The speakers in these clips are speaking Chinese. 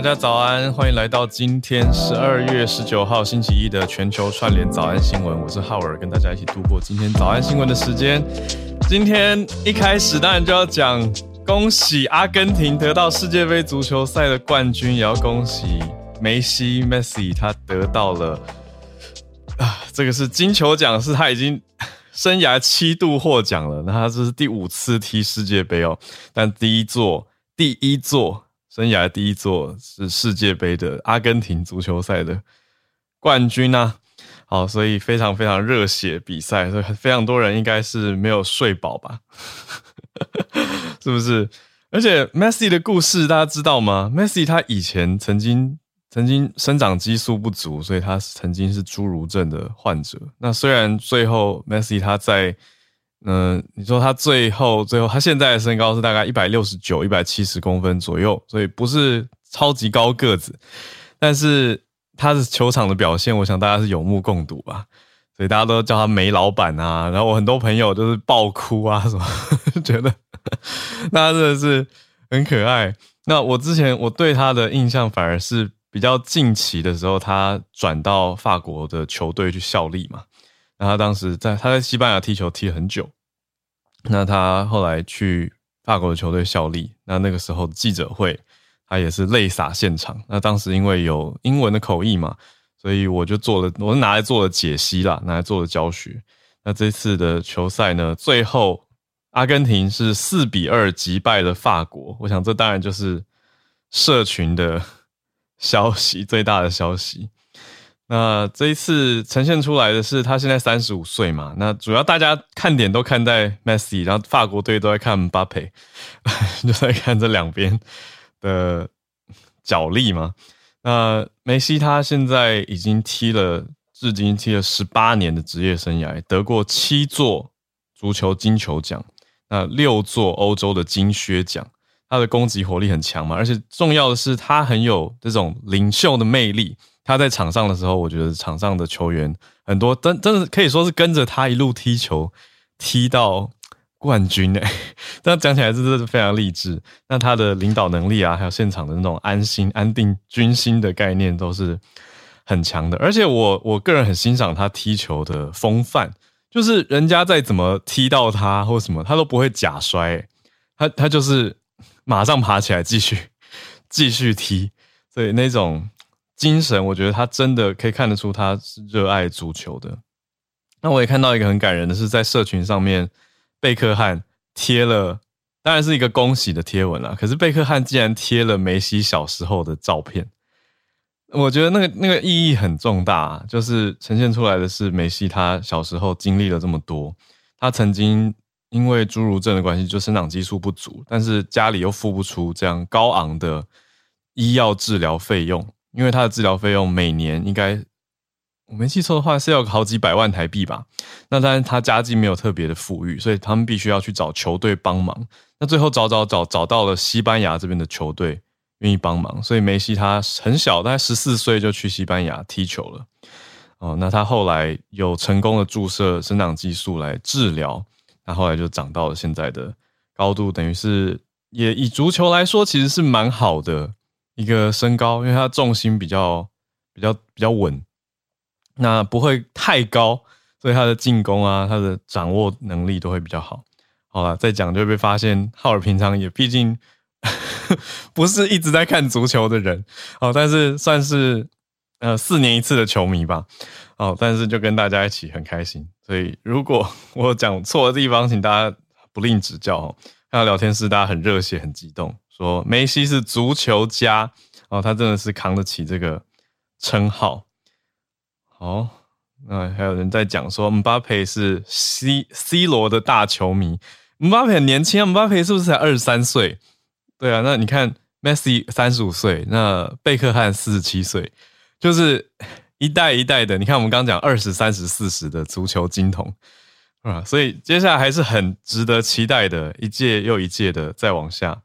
大家早安，欢迎来到今天十二月十九号星期一的全球串联早安新闻。我是浩尔，跟大家一起度过今天早安新闻的时间。今天一开始当然就要讲恭喜阿根廷得到世界杯足球赛的冠军，也要恭喜梅西 Messi 他得到了啊，这个是金球奖，是他已经生涯七度获奖了。那他这是第五次踢世界杯哦，但第一座，第一座。生涯第一座是世界杯的阿根廷足球赛的冠军啊！好，所以非常非常热血比赛，所以非常多人应该是没有睡饱吧？是不是？而且 Messi 的故事大家知道吗？Messi 他以前曾经曾经生长激素不足，所以他曾经是侏儒症的患者。那虽然最后 Messi 他在嗯，你说他最后最后他现在的身高是大概一百六十九、一百七十公分左右，所以不是超级高个子，但是他的球场的表现，我想大家是有目共睹吧。所以大家都叫他梅老板啊，然后我很多朋友都是爆哭啊，什么 觉得那真的是很可爱。那我之前我对他的印象反而是比较近期的时候，他转到法国的球队去效力嘛。那他当时在他在西班牙踢球踢很久，那他后来去法国的球队效力，那那个时候记者会他也是泪洒现场。那当时因为有英文的口译嘛，所以我就做了，我是拿来做了解析啦，拿来做了教学。那这次的球赛呢，最后阿根廷是四比二击败了法国，我想这当然就是社群的消息最大的消息。那这一次呈现出来的是他现在三十五岁嘛？那主要大家看点都看在 Messi，然后法国队都在看巴佩，就在看这两边的角力嘛。那梅西他现在已经踢了，至今踢了十八年的职业生涯，得过七座足球金球奖，那六座欧洲的金靴奖。他的攻击火力很强嘛，而且重要的是他很有这种领袖的魅力。他在场上的时候，我觉得场上的球员很多，真真的可以说是跟着他一路踢球，踢到冠军哎。这样讲起来真的是非常励志。那他的领导能力啊，还有现场的那种安心、安定军心的概念，都是很强的。而且我我个人很欣赏他踢球的风范，就是人家再怎么踢到他或什么，他都不会假摔，他他就是马上爬起来继续继续踢，所以那种。精神，我觉得他真的可以看得出他是热爱足球的。那我也看到一个很感人的是，在社群上面，贝克汉贴了，当然是一个恭喜的贴文啦。可是贝克汉竟然贴了梅西小时候的照片，我觉得那个那个意义很重大，就是呈现出来的是梅西他小时候经历了这么多，他曾经因为侏儒症的关系，就生长激素不足，但是家里又付不出这样高昂的医药治疗费用。因为他的治疗费用每年应该我没记错的话是要好几百万台币吧。那当然他家境没有特别的富裕，所以他们必须要去找球队帮忙。那最后找找找找到了西班牙这边的球队愿意帮忙，所以梅西他很小，大概十四岁就去西班牙踢球了。哦，那他后来有成功的注射生长激素来治疗，那后来就长到了现在的高度，等于是也以足球来说其实是蛮好的。一个身高，因为他重心比较比较比较稳，那不会太高，所以他的进攻啊，他的掌握能力都会比较好。好了，再讲就会被发现，浩尔平常也毕竟 不是一直在看足球的人，哦，但是算是呃四年一次的球迷吧，哦，但是就跟大家一起很开心。所以如果我讲错的地方，请大家不吝指教哦。看到聊天室，大家很热血、很激动，说梅西是足球家哦，他真的是扛得起这个称号。好，那还有人在讲说，姆巴佩是 C C 罗的大球迷。姆巴佩很年轻啊，姆巴佩是不是才二十三岁？对啊，那你看，Messi 三十五岁，那贝克汉四十七岁，就是一代一代的。你看，我们刚刚讲二十三十四十的足球金童。啊，所以接下来还是很值得期待的，一届又一届的再往下，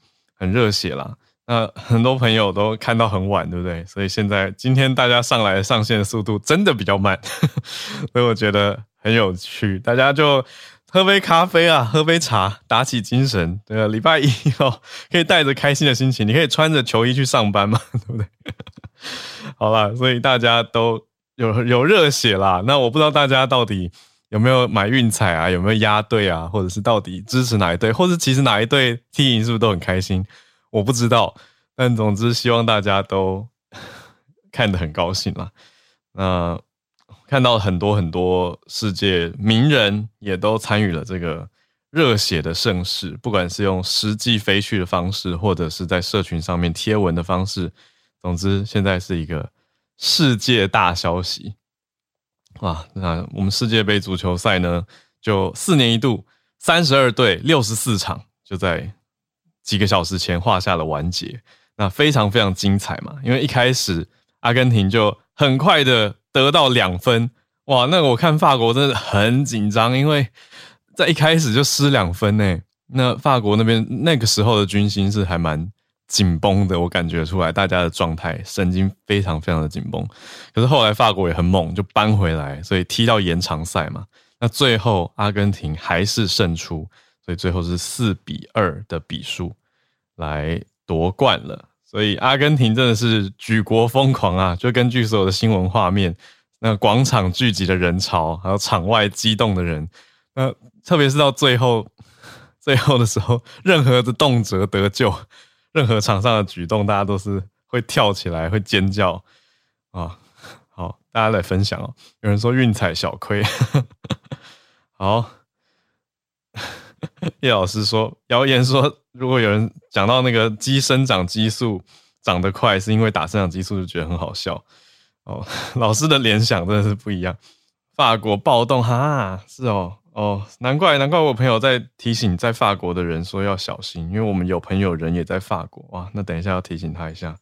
很热血啦。那很多朋友都看到很晚，对不对？所以现在今天大家上来上线的速度真的比较慢，所以我觉得很有趣。大家就喝杯咖啡啊，喝杯茶，打起精神。对啊，礼拜一哦，可以带着开心的心情，你可以穿着球衣去上班嘛，对不对？好了，所以大家都有有热血啦。那我不知道大家到底。有没有买运彩啊？有没有押对啊？或者是到底支持哪一队？或者其实哪一队踢赢是不是都很开心？我不知道，但总之希望大家都 看得很高兴啦。那看到很多很多世界名人也都参与了这个热血的盛世，不管是用实际飞去的方式，或者是在社群上面贴文的方式，总之现在是一个世界大消息。哇，那我们世界杯足球赛呢，就四年一度，三十二队，六十四场，就在几个小时前画下了完结。那非常非常精彩嘛，因为一开始阿根廷就很快的得到两分，哇，那我看法国真的很紧张，因为在一开始就失两分呢。那法国那边那个时候的军心是还蛮。紧绷的，我感觉出来，大家的状态神经非常非常的紧绷。可是后来法国也很猛，就扳回来，所以踢到延长赛嘛。那最后阿根廷还是胜出，所以最后是四比二的比数来夺冠了。所以阿根廷真的是举国疯狂啊！就根据所有的新闻画面，那广场聚集的人潮，还有场外激动的人，那特别是到最后最后的时候，任何的动辄得救。任何场上的举动，大家都是会跳起来，会尖叫啊！好，大家来分享哦。有人说运彩小亏，好。叶老师说，谣言说，如果有人讲到那个鸡生长激素长得快，是因为打生长激素，就觉得很好笑哦。老师的联想真的是不一样。法国暴动，哈，是哦。哦，难怪难怪我朋友在提醒在法国的人说要小心，因为我们有朋友人也在法国哇。那等一下要提醒他一下。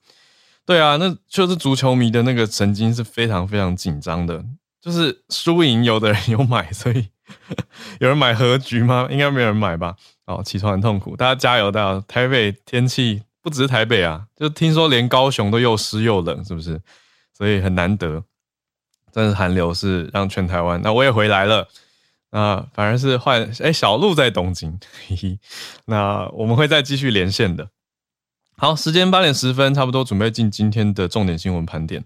对啊，那就是足球迷的那个神经是非常非常紧张的，就是输赢有的人有买，所以 有人买和局吗？应该没有人买吧。哦，起床很痛苦，大家加油！大家台北天气不只是台北啊，就听说连高雄都又湿又冷，是不是？所以很难得，真是寒流是让全台湾。那我也回来了。那反而是换哎，小鹿在东京，嘿嘿。那我们会再继续连线的。好，时间八点十分，差不多准备进今天的重点新闻盘点。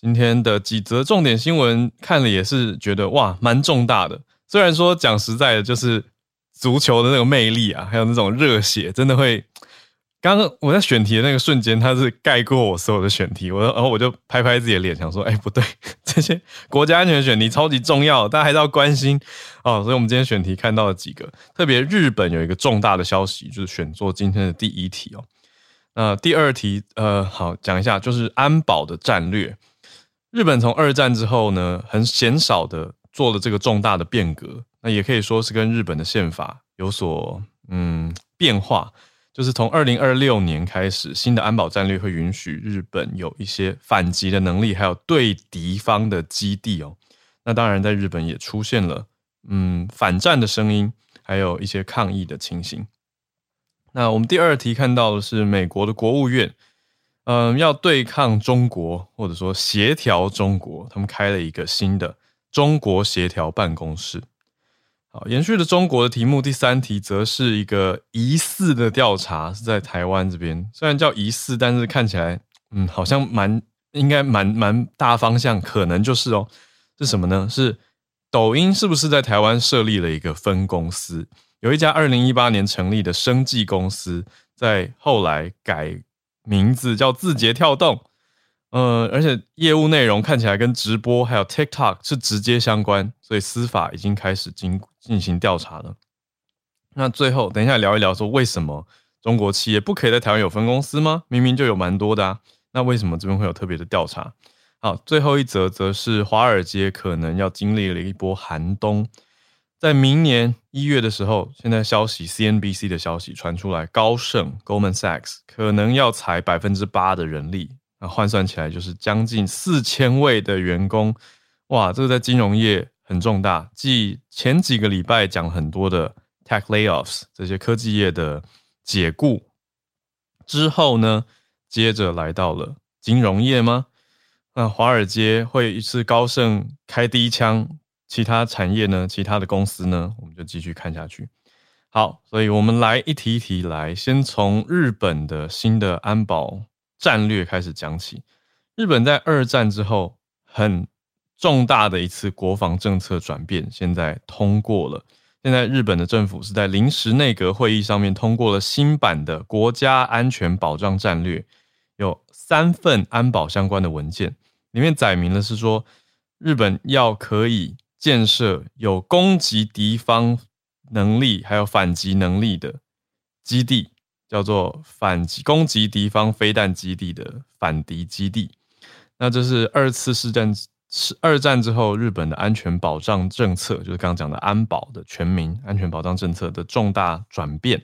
今天的几则重点新闻看了也是觉得哇，蛮重大的。虽然说讲实在的，就是足球的那个魅力啊，还有那种热血，真的会。刚刚我在选题的那个瞬间，他是盖过我所有的选题，我然后我就拍拍自己的脸，想说，哎，不对，这些国家安全选题超级重要，大家还是要关心哦。所以，我们今天选题看到了几个，特别日本有一个重大的消息，就是选做今天的第一题哦。那第二题，呃，好讲一下，就是安保的战略。日本从二战之后呢，很鲜少的做了这个重大的变革，那也可以说是跟日本的宪法有所嗯变化。就是从二零二六年开始，新的安保战略会允许日本有一些反击的能力，还有对敌方的基地哦。那当然，在日本也出现了嗯反战的声音，还有一些抗议的情形。那我们第二题看到的是美国的国务院，嗯，要对抗中国或者说协调中国，他们开了一个新的中国协调办公室。好，延续的中国的题目，第三题则是一个疑似的调查，是在台湾这边。虽然叫疑似，但是看起来，嗯，好像蛮应该蛮蛮大方向，可能就是哦，是什么呢？是抖音是不是在台湾设立了一个分公司？有一家二零一八年成立的生技公司，在后来改名字叫字节跳动。呃，而且业务内容看起来跟直播还有 TikTok 是直接相关，所以司法已经开始进进行调查了。那最后，等一下聊一聊，说为什么中国企业不可以在台湾有分公司吗？明明就有蛮多的啊。那为什么这边会有特别的调查？好，最后一则则是华尔街可能要经历了一波寒冬，在明年一月的时候，现在消息 CNBC 的消息传出来，高盛 Goldman Sachs 可能要裁百分之八的人力。换算起来就是将近四千位的员工，哇，这个在金融业很重大。继前几个礼拜讲很多的 tech layoffs 这些科技业的解雇之后呢，接着来到了金融业吗？那华尔街会是高盛开第一枪，其他产业呢？其他的公司呢？我们就继续看下去。好，所以我们来一题一题来，先从日本的新的安保。战略开始讲起，日本在二战之后很重大的一次国防政策转变，现在通过了。现在日本的政府是在临时内阁会议上面通过了新版的国家安全保障战略，有三份安保相关的文件，里面载明了是说，日本要可以建设有攻击敌方能力还有反击能力的基地。叫做反攻击敌方飞弹基地的反敌基地，那这是二次世战是二战之后日本的安全保障政策，就是刚刚讲的安保的全民安全保障政策的重大转变。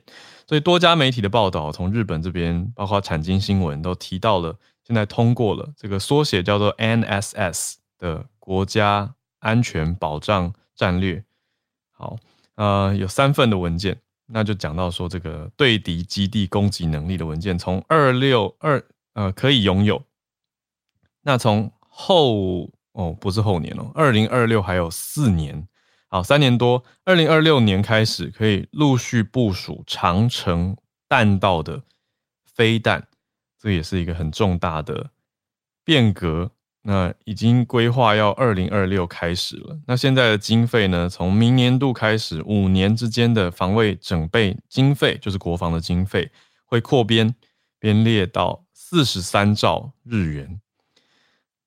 所以多家媒体的报道，从日本这边，包括产经新闻都提到了，现在通过了这个缩写叫做 NSS 的国家安全保障战略。好，呃，有三份的文件。那就讲到说，这个对敌基地攻击能力的文件，从二六二呃可以拥有。那从后哦不是后年哦，二零二六还有四年，好三年多，二零二六年开始可以陆续部署长城弹道的飞弹，这也是一个很重大的变革。那已经规划要二零二六开始了。那现在的经费呢？从明年度开始，五年之间的防卫整备经费，就是国防的经费，会扩编编列到四十三兆日元。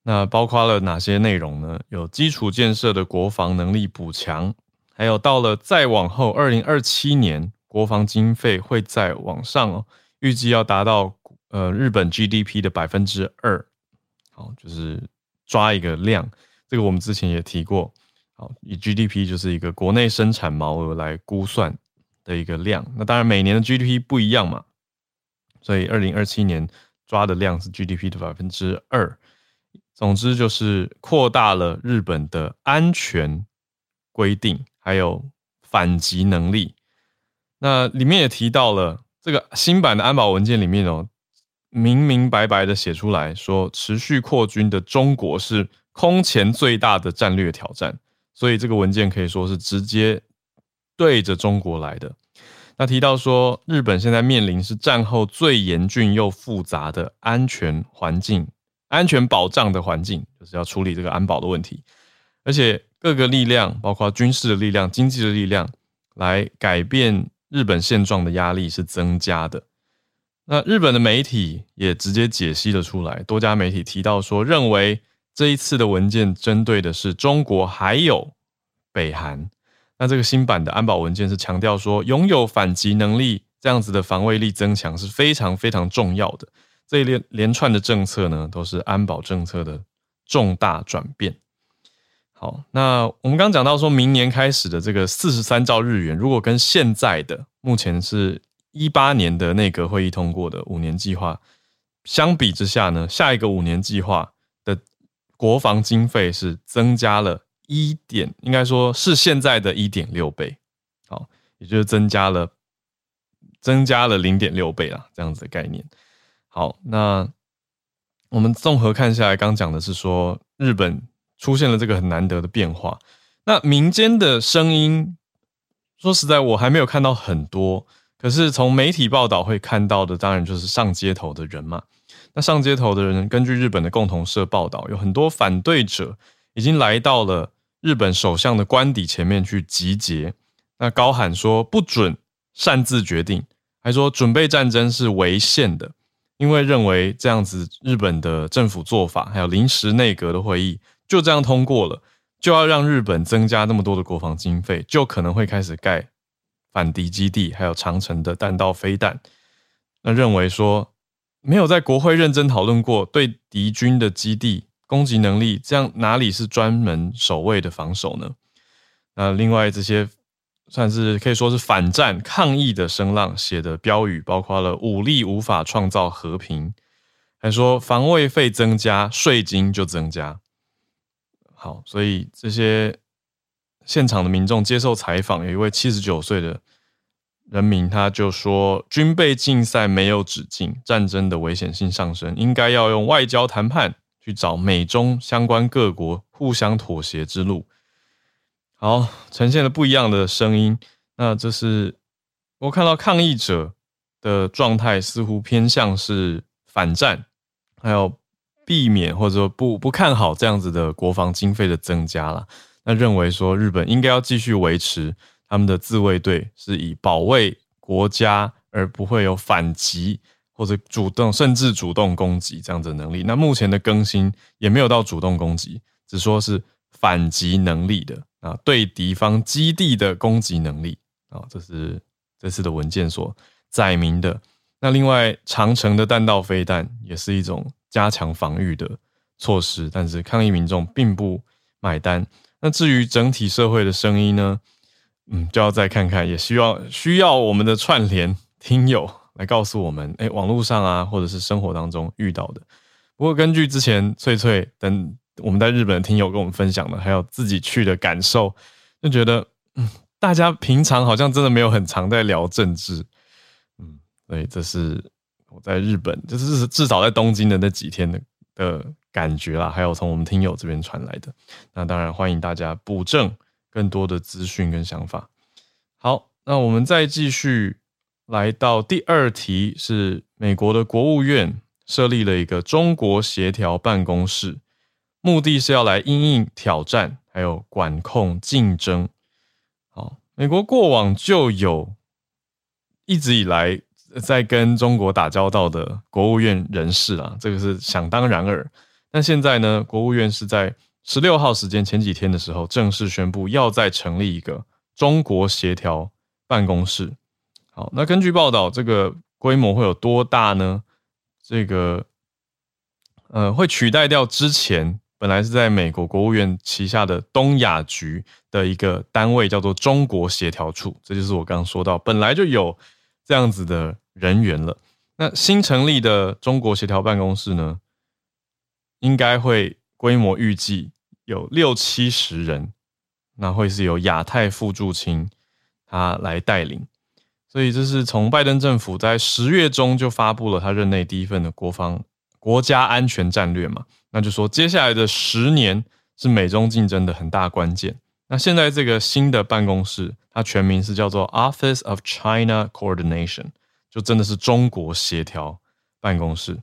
那包括了哪些内容呢？有基础建设的国防能力补强，还有到了再往后，二零二七年国防经费会再往上哦，预计要达到呃日本 GDP 的百分之二。好，就是抓一个量，这个我们之前也提过。好，以 GDP 就是一个国内生产毛额来估算的一个量。那当然每年的 GDP 不一样嘛，所以二零二七年抓的量是 GDP 的百分之二。总之就是扩大了日本的安全规定，还有反击能力。那里面也提到了这个新版的安保文件里面哦。明明白白的写出来说，持续扩军的中国是空前最大的战略挑战，所以这个文件可以说是直接对着中国来的。那提到说，日本现在面临是战后最严峻又复杂的安全环境、安全保障的环境，就是要处理这个安保的问题，而且各个力量，包括军事的力量、经济的力量，来改变日本现状的压力是增加的。那日本的媒体也直接解析了出来，多家媒体提到说，认为这一次的文件针对的是中国还有北韩。那这个新版的安保文件是强调说，拥有反击能力这样子的防卫力增强是非常非常重要的。这一连连串的政策呢，都是安保政策的重大转变。好，那我们刚讲到说明年开始的这个四十三兆日元，如果跟现在的目前是。一八年的内阁会议通过的五年计划，相比之下呢，下一个五年计划的国防经费是增加了一点，应该说是现在的一点六倍，好，也就是增加了增加了零点六倍啊，这样子的概念。好，那我们综合看下来，刚讲的是说日本出现了这个很难得的变化，那民间的声音，说实在，我还没有看到很多。可是从媒体报道会看到的，当然就是上街头的人嘛。那上街头的人，根据日本的共同社报道，有很多反对者已经来到了日本首相的官邸前面去集结，那高喊说不准擅自决定，还说准备战争是违宪的，因为认为这样子日本的政府做法，还有临时内阁的会议就这样通过了，就要让日本增加那么多的国防经费，就可能会开始盖反敌基地，还有长城的弹道飞弹。那认为说没有在国会认真讨论过对敌军的基地攻击能力，这样哪里是专门守卫的防守呢？那另外这些算是可以说是反战抗议的声浪写的标语，包括了武力无法创造和平，还说防卫费增加，税金就增加。好，所以这些现场的民众接受采访，有一位七十九岁的。人民他就说，军备竞赛没有止境，战争的危险性上升，应该要用外交谈判去找美中相关各国互相妥协之路。好，呈现了不一样的声音。那这是我看到抗议者的状态，似乎偏向是反战，还有避免或者说不不看好这样子的国防经费的增加了。那认为说日本应该要继续维持。他们的自卫队是以保卫国家，而不会有反击或者主动甚至主动攻击这样的能力。那目前的更新也没有到主动攻击，只说是反击能力的啊，对敌方基地的攻击能力啊，这是这次的文件所载明的。那另外，长城的弹道飞弹也是一种加强防御的措施，但是抗议民众并不买单。那至于整体社会的声音呢？嗯，就要再看看，也需要需要我们的串联听友来告诉我们，哎，网络上啊，或者是生活当中遇到的。不过根据之前翠翠等我们在日本的听友跟我们分享的，还有自己去的感受，就觉得，嗯，大家平常好像真的没有很常在聊政治，嗯，所以这是我在日本，就是至少在东京的那几天的的感觉啦，还有从我们听友这边传来的。那当然欢迎大家补正。更多的资讯跟想法。好，那我们再继续来到第二题，是美国的国务院设立了一个中国协调办公室，目的是要来应应挑战，还有管控竞争。好，美国过往就有一直以来在跟中国打交道的国务院人士啊，这个是想当然尔。但现在呢，国务院是在。十六号时间前几天的时候，正式宣布要再成立一个中国协调办公室。好，那根据报道，这个规模会有多大呢？这个呃，会取代掉之前本来是在美国国务院旗下的东亚局的一个单位，叫做中国协调处。这就是我刚刚说到，本来就有这样子的人员了。那新成立的中国协调办公室呢，应该会规模预计。有六七十人，那会是由亚太副驻青他来带领，所以这是从拜登政府在十月中就发布了他任内第一份的国防国家安全战略嘛，那就说接下来的十年是美中竞争的很大关键。那现在这个新的办公室，它全名是叫做 Office of China Coordination，就真的是中国协调办公室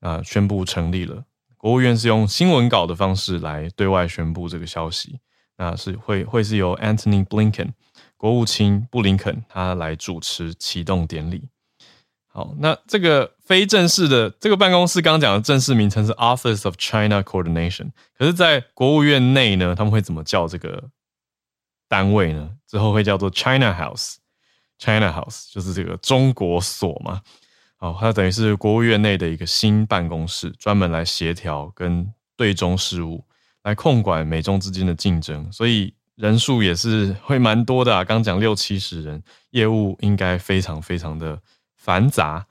啊，宣布成立了。国务院是用新闻稿的方式来对外宣布这个消息，那是会会是由 Antony Blinken 国务卿布林肯他来主持启动典礼。好，那这个非正式的这个办公室，刚讲的正式名称是 Office of China Coordination，可是，在国务院内呢，他们会怎么叫这个单位呢？之后会叫做 China House China House 就是这个中国所嘛。哦，它等于是国务院内的一个新办公室，专门来协调跟对中事务，来控管美中之间的竞争，所以人数也是会蛮多的啊。刚讲六七十人，业务应该非常非常的繁杂。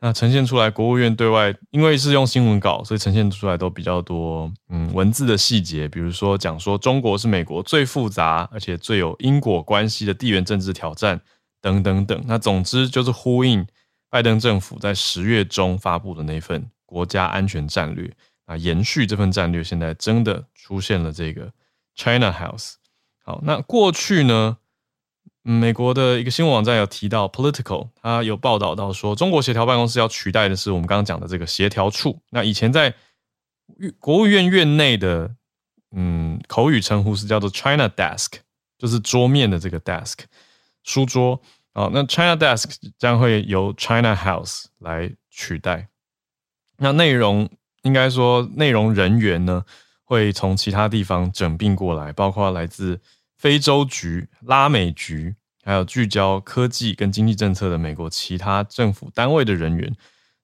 那呈现出来，国务院对外因为是用新闻稿，所以呈现出来都比较多，嗯，文字的细节，比如说讲说中国是美国最复杂而且最有因果关系的地缘政治挑战等等等。那总之就是呼应。拜登政府在十月中发布的那份国家安全战略啊，延续这份战略，现在真的出现了这个 China House。好，那过去呢，美国的一个新闻网站有提到，Political 它有报道到说，中国协调办公室要取代的是我们刚刚讲的这个协调处。那以前在国务院院内的，嗯，口语称呼是叫做 China Desk，就是桌面的这个 desk，书桌。哦，那 China Desk 将会由 China House 来取代。那内容应该说，内容人员呢会从其他地方整并过来，包括来自非洲局、拉美局，还有聚焦科技跟经济政策的美国其他政府单位的人员，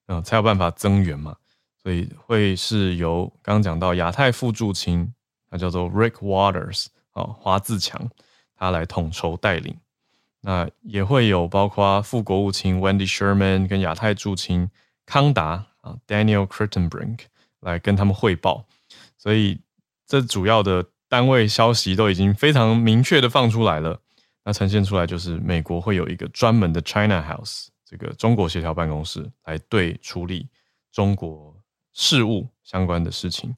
嗯，才有办法增援嘛。所以会是由刚刚讲到亚太副驻青，他叫做 Rick Waters，哦，华自强，他来统筹带领。那也会有包括副国务卿 Wendy Sherman 跟亚太驻青康达啊 Daniel Crittenbrink 来跟他们汇报，所以这主要的单位消息都已经非常明确的放出来了。那呈现出来就是美国会有一个专门的 China House 这个中国协调办公室来对处理中国事务相关的事情。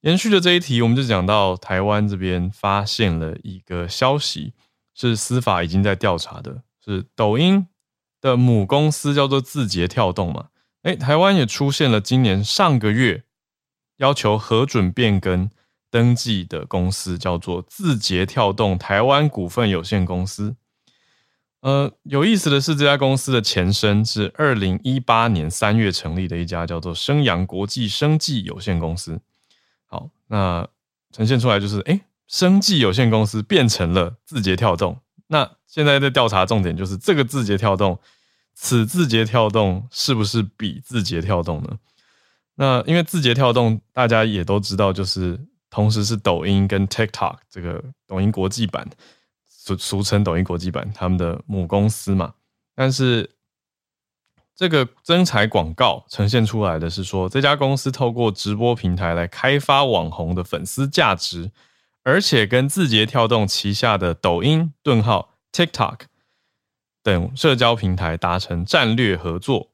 延续的这一题，我们就讲到台湾这边发现了一个消息。是司法已经在调查的，是抖音的母公司叫做字节跳动嘛？哎，台湾也出现了今年上个月要求核准变更登记的公司，叫做字节跳动台湾股份有限公司。呃，有意思的是，这家公司的前身是二零一八年三月成立的一家叫做生阳国际生技有限公司。好，那呈现出来就是哎。生技有限公司变成了字节跳动，那现在在调查重点就是这个字节跳动，此字节跳动是不是比字节跳动呢？那因为字节跳动大家也都知道，就是同时是抖音跟 TikTok 这个抖音国际版，俗俗称抖音国际版他们的母公司嘛。但是这个增财广告呈现出来的是说，这家公司透过直播平台来开发网红的粉丝价值。而且跟字节跳动旗下的抖音、顿号、TikTok 等社交平台达成战略合作。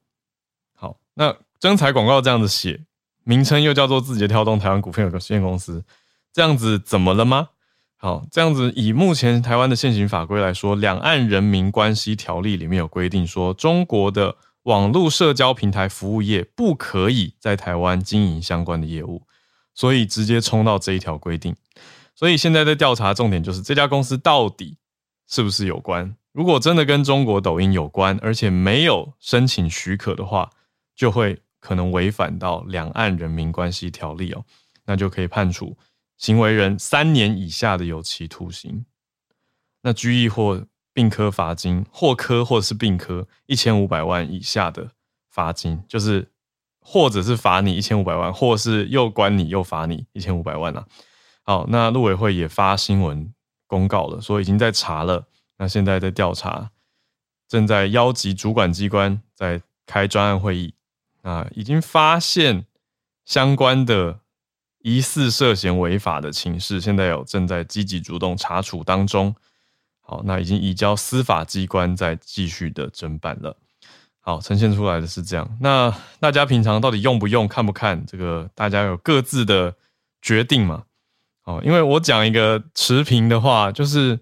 好，那征才广告这样子写，名称又叫做字节跳动台湾股份有限公司，这样子怎么了吗？好，这样子以目前台湾的现行法规来说，《两岸人民关系条例》里面有规定说，中国的网络社交平台服务业不可以在台湾经营相关的业务，所以直接冲到这一条规定。所以现在在调查重点就是这家公司到底是不是有关？如果真的跟中国抖音有关，而且没有申请许可的话，就会可能违反到《两岸人民关系条例》哦，那就可以判处行为人三年以下的有期徒刑，那拘役或并科罚金，或科或者是并科一千五百万以下的罚金，就是或者是罚你一千五百万，或是又关你又罚你一千五百万啊。好，那陆委会也发新闻公告了，说已经在查了。那现在在调查，正在邀集主管机关在开专案会议。啊，已经发现相关的疑似涉嫌违法的情事，现在有正在积极主动查处当中。好，那已经移交司法机关在继续的侦办了。好，呈现出来的是这样。那大家平常到底用不用、看不看？这个大家有各自的决定嘛？哦，因为我讲一个持平的话，就是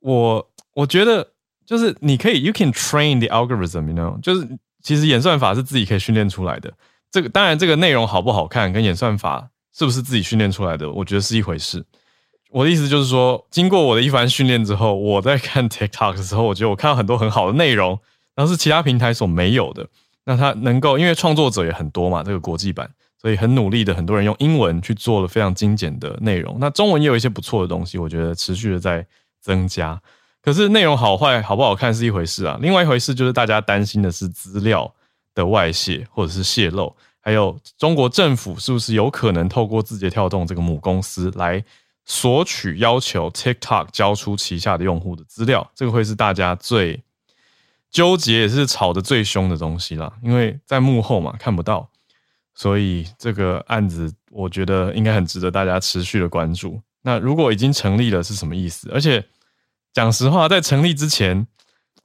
我我觉得就是你可以，you can train the algorithm，you know，就是其实演算法是自己可以训练出来的。这个当然，这个内容好不好看，跟演算法是不是自己训练出来的，我觉得是一回事。我的意思就是说，经过我的一番训练之后，我在看 TikTok 的时候，我觉得我看到很多很好的内容，然后是其他平台所没有的。那它能够，因为创作者也很多嘛，这个国际版。所以很努力的，很多人用英文去做了非常精简的内容。那中文也有一些不错的东西，我觉得持续的在增加。可是内容好坏好不好看是一回事啊，另外一回事就是大家担心的是资料的外泄或者是泄露，还有中国政府是不是有可能透过字节跳动这个母公司来索取要求 TikTok 交出旗下的用户的资料？这个会是大家最纠结也是吵得最凶的东西啦，因为在幕后嘛看不到。所以这个案子，我觉得应该很值得大家持续的关注。那如果已经成立了，是什么意思？而且讲实话，在成立之前，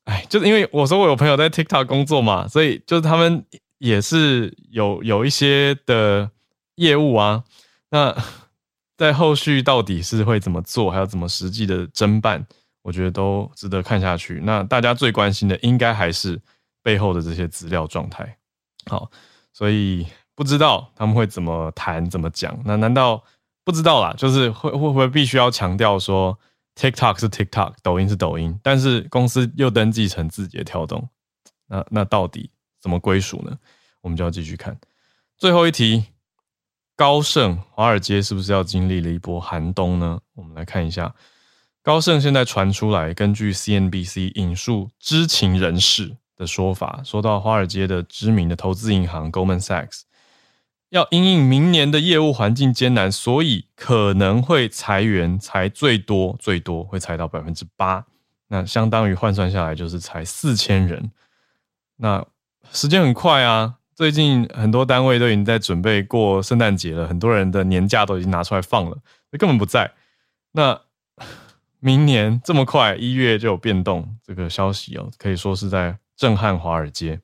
哎，就是因为我说我有朋友在 TikTok 工作嘛，所以就是他们也是有有一些的业务啊。那 在后续到底是会怎么做，还有怎么实际的侦办，我觉得都值得看下去。那大家最关心的应该还是背后的这些资料状态。好，所以不知道他们会怎么谈、怎么讲。那难道不知道啦？就是会会不会必须要强调说，TikTok 是 TikTok，抖音是抖音，但是公司又登记成字节跳动，那那到底怎么归属呢？我们就要继续看。最后一题，高盛华尔街是不是要经历了一波寒冬呢？我们来看一下。高盛现在传出来，根据 CNBC 引述知情人士的说法，说到华尔街的知名的投资银行 Goldman Sachs 要因应明年的业务环境艰难，所以可能会裁员，裁最多最多会裁到百分之八，那相当于换算下来就是裁四千人。那时间很快啊，最近很多单位都已经在准备过圣诞节了，很多人的年假都已经拿出来放了，根本不在那。明年这么快，一月就有变动，这个消息哦，可以说是在震撼华尔街。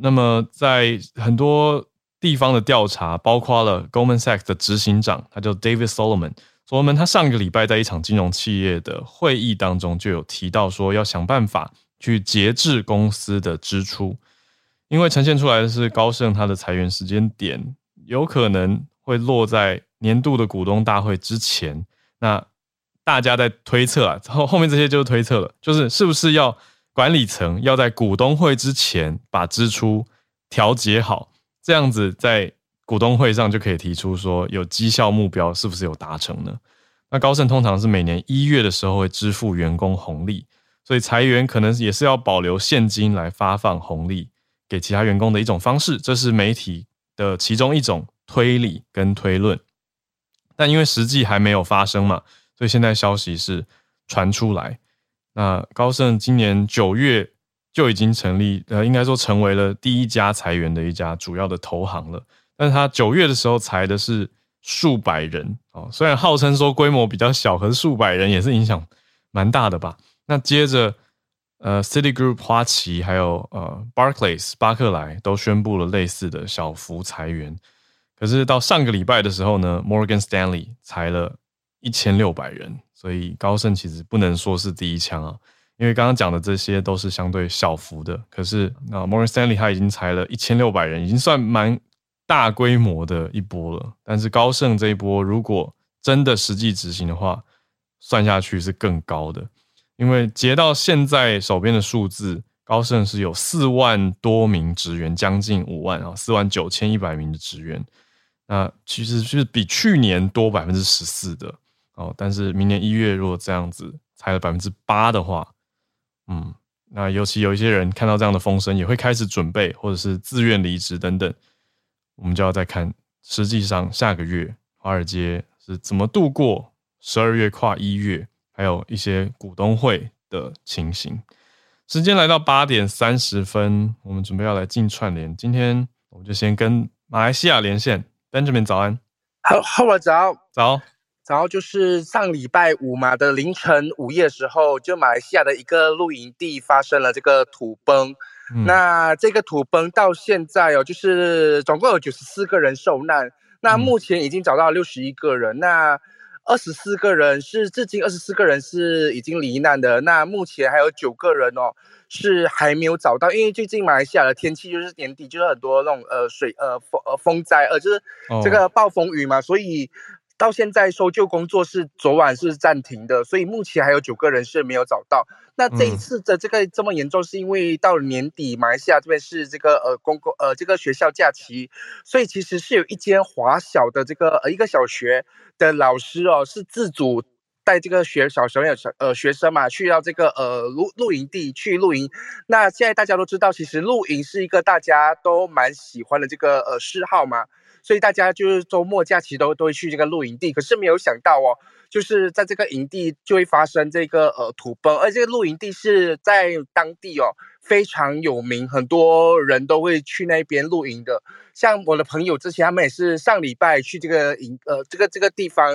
那么，在很多地方的调查，包括了 Goldman Sachs 的执行长，他叫 David Solomon。所罗门他上个礼拜在一场金融企业的会议当中，就有提到说，要想办法去节制公司的支出，因为呈现出来的是高盛他的裁员时间点有可能会落在年度的股东大会之前。那大家在推测啊，后 后面这些就是推测了，就是是不是要管理层要在股东会之前把支出调节好，这样子在股东会上就可以提出说有绩效目标是不是有达成呢？那高盛通常是每年一月的时候会支付员工红利，所以裁员可能也是要保留现金来发放红利给其他员工的一种方式，这是媒体的其中一种推理跟推论，但因为实际还没有发生嘛。所以现在消息是传出来，那高盛今年九月就已经成立，呃，应该说成为了第一家裁员的一家主要的投行了。但是他九月的时候裁的是数百人哦，虽然号称说规模比较小，可是数百人也是影响蛮大的吧。那接着，呃，City Group、花旗还有呃，Barclays、巴克莱都宣布了类似的小幅裁员。可是到上个礼拜的时候呢，Morgan Stanley 裁了。一千六百人，所以高盛其实不能说是第一枪啊，因为刚刚讲的这些都是相对小幅的。可是那 Morgan Stanley 他已经裁了一千六百人，已经算蛮大规模的一波了。但是高盛这一波如果真的实际执行的话，算下去是更高的，因为截到现在手边的数字，高盛是有四万多名职员，将近五万啊，四万九千一百名的职员，那其实是比去年多百分之十四的。哦，但是明年一月如果这样子裁了百分之八的话，嗯，那尤其有一些人看到这样的风声，也会开始准备或者是自愿离职等等，我们就要再看，实际上下个月华尔街是怎么度过十二月跨一月，还有一些股东会的情形。时间来到八点三十分，我们准备要来进串联，今天我们就先跟马来西亚连线，Benjamin 早安，好，好，我早。早。然后就是上礼拜五嘛的凌晨午夜时候，就马来西亚的一个露营地发生了这个土崩。那这个土崩到现在哦，就是总共有九十四个人受难。那目前已经找到六十一个人。那二十四个人是至今二十四个人是已经罹难的。那目前还有九个人哦是还没有找到，因为最近马来西亚的天气就是年底就是很多那种呃水呃风呃风灾呃就是这个暴风雨嘛，所以。到现在搜救工作是昨晚是暂停的，所以目前还有九个人是没有找到。那这一次的这个这么严重，是因为到了年底，马来西亚这边是这个呃公共呃这个学校假期，所以其实是有一间华小的这个呃一个小学的老师哦，是自主带这个学小朋友小呃学生嘛去到这个呃露露营地去露营。那现在大家都知道，其实露营是一个大家都蛮喜欢的这个呃嗜好嘛。所以大家就是周末假期都都会去这个露营地，可是没有想到哦，就是在这个营地就会发生这个呃土崩，而这个露营地是在当地哦非常有名，很多人都会去那边露营的。像我的朋友之前他们也是上礼拜去这个营呃这个这个地方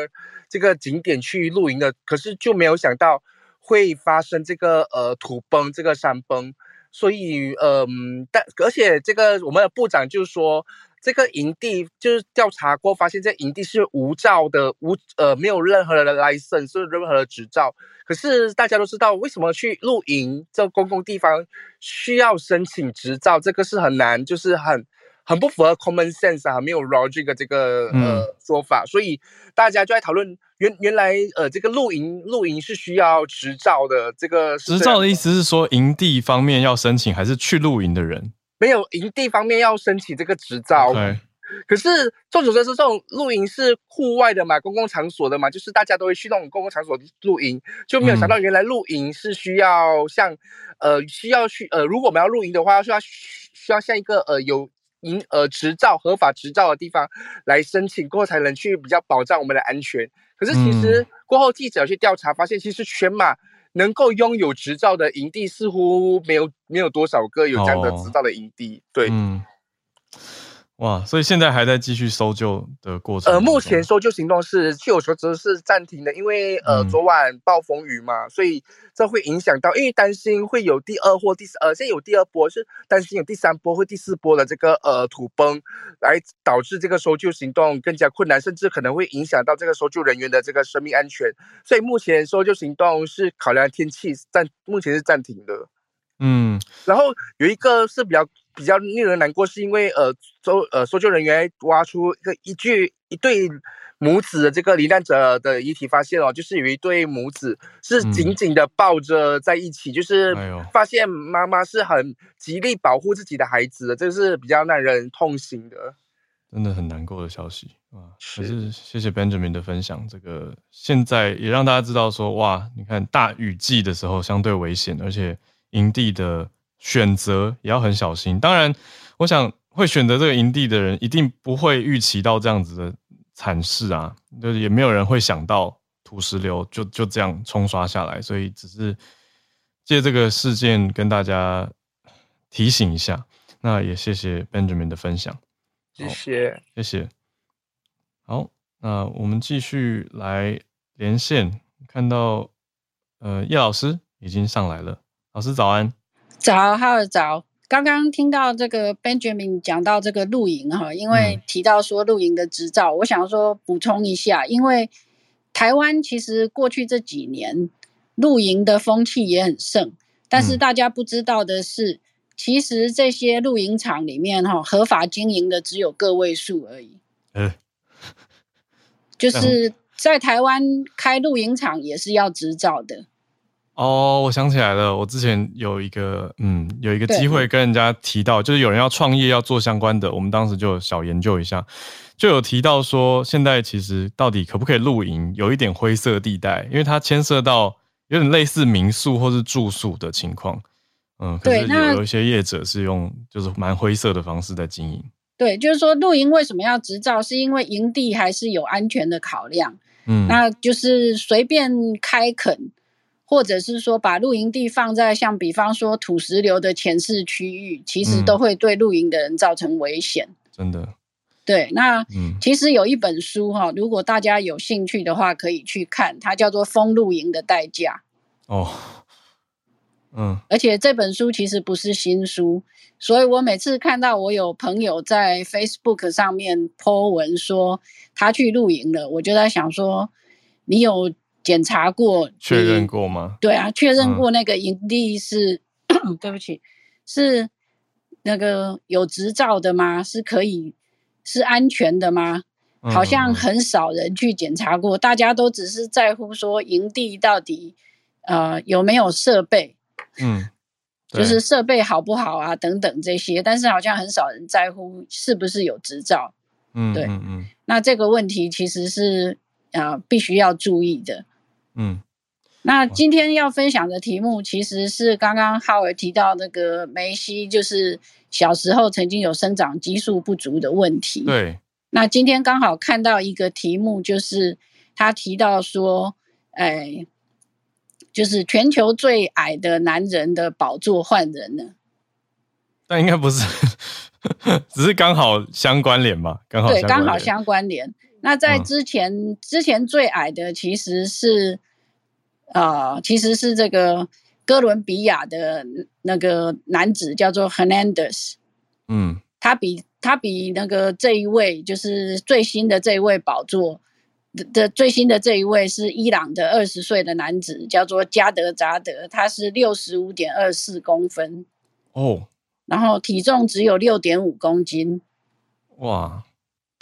这个景点去露营的，可是就没有想到会发生这个呃土崩这个山崩。所以嗯，但而且这个我们的部长就说。这个营地就是调查过，发现这营地是无照的，无呃没有任何的 license，是任何的执照。可是大家都知道，为什么去露营这公共地方需要申请执照？这个是很难，就是很很不符合 common sense 啊，没有 logic 的这个呃说法。所以大家就在讨论，原原来呃这个露营露营是需要执照的。这个执照的意思是说，营地方面要申请，还是去露营的人？没有营地方面要申请这个执照，可是众所周知，这种露营是户外的嘛，公共场所的嘛，就是大家都会去那种公共场所露营，就没有想到原来露营是需要像呃需要去呃，如果我们要露营的话，需要需要像一个呃有营呃执照合法执照的地方来申请过后才能去比较保障我们的安全。可是其实过后记者去调查发现，其实全马。能够拥有执照的营地似乎没有没有多少个有这样的执照的营地，对。哇，所以现在还在继续搜救的过程。呃，目前搜救行动是据我所知是暂停的，因为呃昨晚暴风雨嘛，所以这会影响到，因为担心会有第二或第呃现在有第二波，是担心有第三波或第四波的这个呃土崩，来导致这个搜救行动更加困难，甚至可能会影响到这个搜救人员的这个生命安全。所以目前搜救行动是考量天气暂，目前是暂停的。嗯，然后有一个是比较。比较令人难过，是因为呃，搜呃搜救人员挖出一个一具一对母子的这个罹难者的遗体，发现哦，就是有一对母子是紧紧的抱着在一起，就是发现妈妈是很极力保护自己的孩子的，这是比较让人痛心的，真的很难过的消息啊！是谢谢 Benjamin 的分享，这个现在也让大家知道说，哇，你看大雨季的时候相对危险，而且营地的。选择也要很小心。当然，我想会选择这个营地的人，一定不会预期到这样子的惨事啊，就是也没有人会想到土石流就就这样冲刷下来。所以，只是借这个事件跟大家提醒一下。那也谢谢 Benjamin 的分享，谢谢，谢谢。好，那我们继续来连线，看到呃叶老师已经上来了，老师早安。早，哈尔早。刚刚听到这个 Benjamin 讲到这个露营哈，因为提到说露营的执照，我想说补充一下，因为台湾其实过去这几年露营的风气也很盛，但是大家不知道的是，其实这些露营场里面哈，合法经营的只有个位数而已。嗯，就是在台湾开露营场也是要执照的。哦，我想起来了，我之前有一个，嗯，有一个机会跟人家提到，就是有人要创业要做相关的，我们当时就小研究一下，就有提到说，现在其实到底可不可以露营，有一点灰色地带，因为它牵涉到有点类似民宿或是住宿的情况，嗯，可是有有一些业者是用就是蛮灰色的方式在经营。对，就是说露营为什么要执照，是因为营地还是有安全的考量，嗯，那就是随便开垦。或者是说把露营地放在像比方说土石流的前市区域，其实都会对露营的人造成危险。真的，对。那其实有一本书哈，如果大家有兴趣的话，可以去看，它叫做《封露营的代价》。哦，嗯。而且这本书其实不是新书，所以我每次看到我有朋友在 Facebook 上面 po 文说他去露营了，我就在想说，你有。检查过，确认过吗？对啊，确认过那个营地是，对不起，是那个有执照的吗？是可以，是安全的吗？好像很少人去检查过，大家都只是在乎说营地到底呃有没有设备，嗯，就是设备好不好啊等等这些，但是好像很少人在乎是不是有执照，嗯，对，嗯嗯，那这个问题其实是啊必须要注意的。嗯，那今天要分享的题目其实是刚刚浩尔提到那个梅西，就是小时候曾经有生长激素不足的问题。对，那今天刚好看到一个题目，就是他提到说，哎，就是全球最矮的男人的宝座换人了。但应该不是，只是刚好相关联嘛？刚好对，刚好相关联。那在之前，之前最矮的其实是，呃，其实是这个哥伦比亚的那个男子叫做 Hernandez，嗯，他比他比那个这一位就是最新的这一位宝座的最新的这一位是伊朗的二十岁的男子，叫做加德扎德，他是六十五点二四公分。哦，然后体重只有六点五公斤。哇，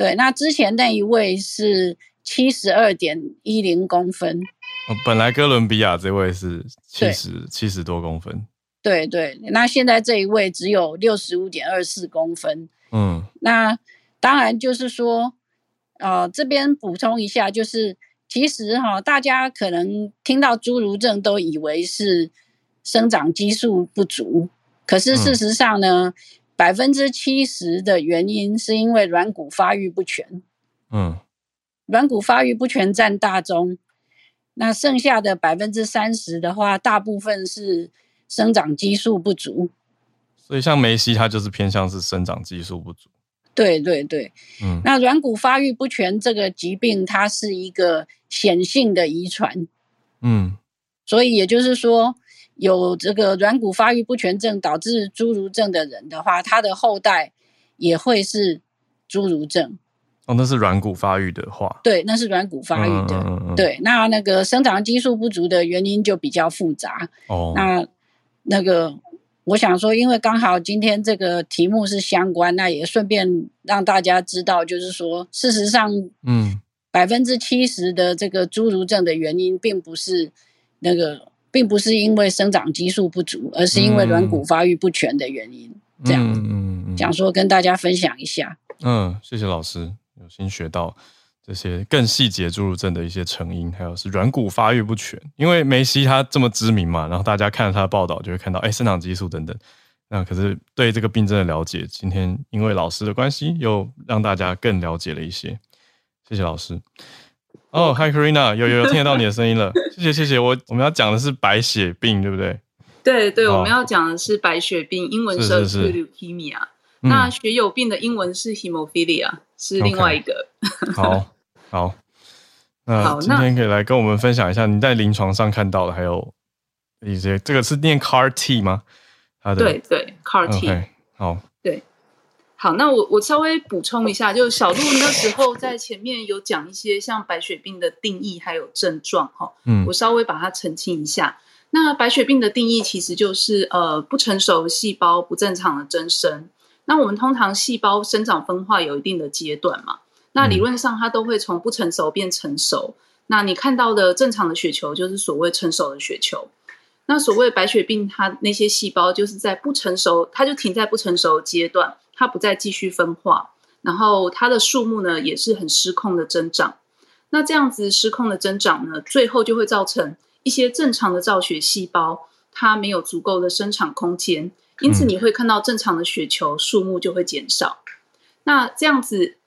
对，那之前那一位是七十二点一零公分。哦，本来哥伦比亚这位是七十七十多公分。对对，那现在这一位只有六十五点二四公分。嗯，那当然就是说，呃，这边补充一下，就是其实哈，大家可能听到侏儒症都以为是生长激素不足，可是事实上呢，百分之七十的原因是因为软骨发育不全。嗯，软骨发育不全占大宗，那剩下的百分之三十的话，大部分是。生长激素不足，所以像梅西，他就是偏向是生长激素不足。对对对，嗯，那软骨发育不全这个疾病，它是一个显性的遗传，嗯，所以也就是说，有这个软骨发育不全症导致侏儒症的人的话，他的后代也会是侏儒症。哦，那是软骨发育的话，对，那是软骨发育的。对，那那个生长激素不足的原因就比较复杂。哦，那。那个，我想说，因为刚好今天这个题目是相关，那也顺便让大家知道，就是说，事实上，嗯，百分之七十的这个侏儒症的原因，并不是那个，并不是因为生长激素不足，而是因为软骨发育不全的原因。这样，嗯，想说跟大家分享一下。嗯，谢谢老师，有新学到。这些更细节侏儒症的一些成因，还有是软骨发育不全。因为梅西他这么知名嘛，然后大家看了他的报道，就会看到哎，生长激素等等。那可是对这个病症的了解，今天因为老师的关系，又让大家更了解了一些。谢谢老师。哦，Hi Karina，有有有听得到你的声音了。谢谢谢谢。我我们要讲的是白血病，对不对？对对，我们要讲的是白血病，英文是 leukemia。那血友病的英文是 hemophilia，是另外一个。好，好，那今天可以来跟我们分享一下你在临床上看到的，还有一些这个是念 CAR T 吗？对对，CAR T。好，对，好，那我我稍微补充一下，就小鹿那时候在前面有讲一些像白血病的定义还有症状哈，嗯，我稍微把它澄清一下。那白血病的定义其实就是呃不成熟细胞不正常的增生。那我们通常细胞生长分化有一定的阶段嘛？那理论上它都会从不成熟变成熟。那你看到的正常的血球就是所谓成熟的血球。那所谓白血病，它那些细胞就是在不成熟，它就停在不成熟阶段，它不再继续分化，然后它的数目呢也是很失控的增长。那这样子失控的增长呢，最后就会造成一些正常的造血细胞它没有足够的生产空间。因此你会看到正常的血球数目就会减少。那这样子，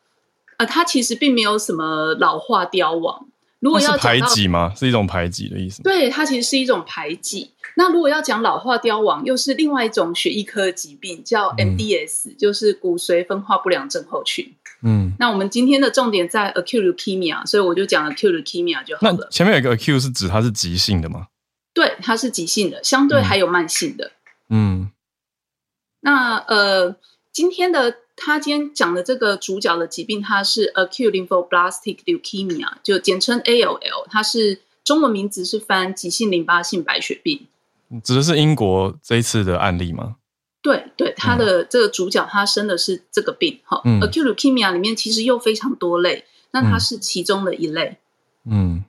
呃，它其实并没有什么老化凋亡。如果要排挤吗？是一种排挤的意思。对，它其实是一种排挤。那如果要讲老化凋亡，又是另外一种血液科的疾病，叫 MDS，就是骨髓分化不良症候群。嗯。那我们今天的重点在 acute leukemia，所以我就讲 acute leukemia 就好了。前面有一个 acute 是指它是急性的吗？对，它是急性的，相对还有慢性的。嗯。那呃，今天的他今天讲的这个主角的疾病，它是 acute lymphoblastic leukemia，就简称 ALL，它是中文名字是翻急性淋巴性白血病。指的是英国这一次的案例吗？对对，他的这个主角他生的是这个病哈。acute leukemia 里面其实又非常多类，那它是其中的一类。嗯，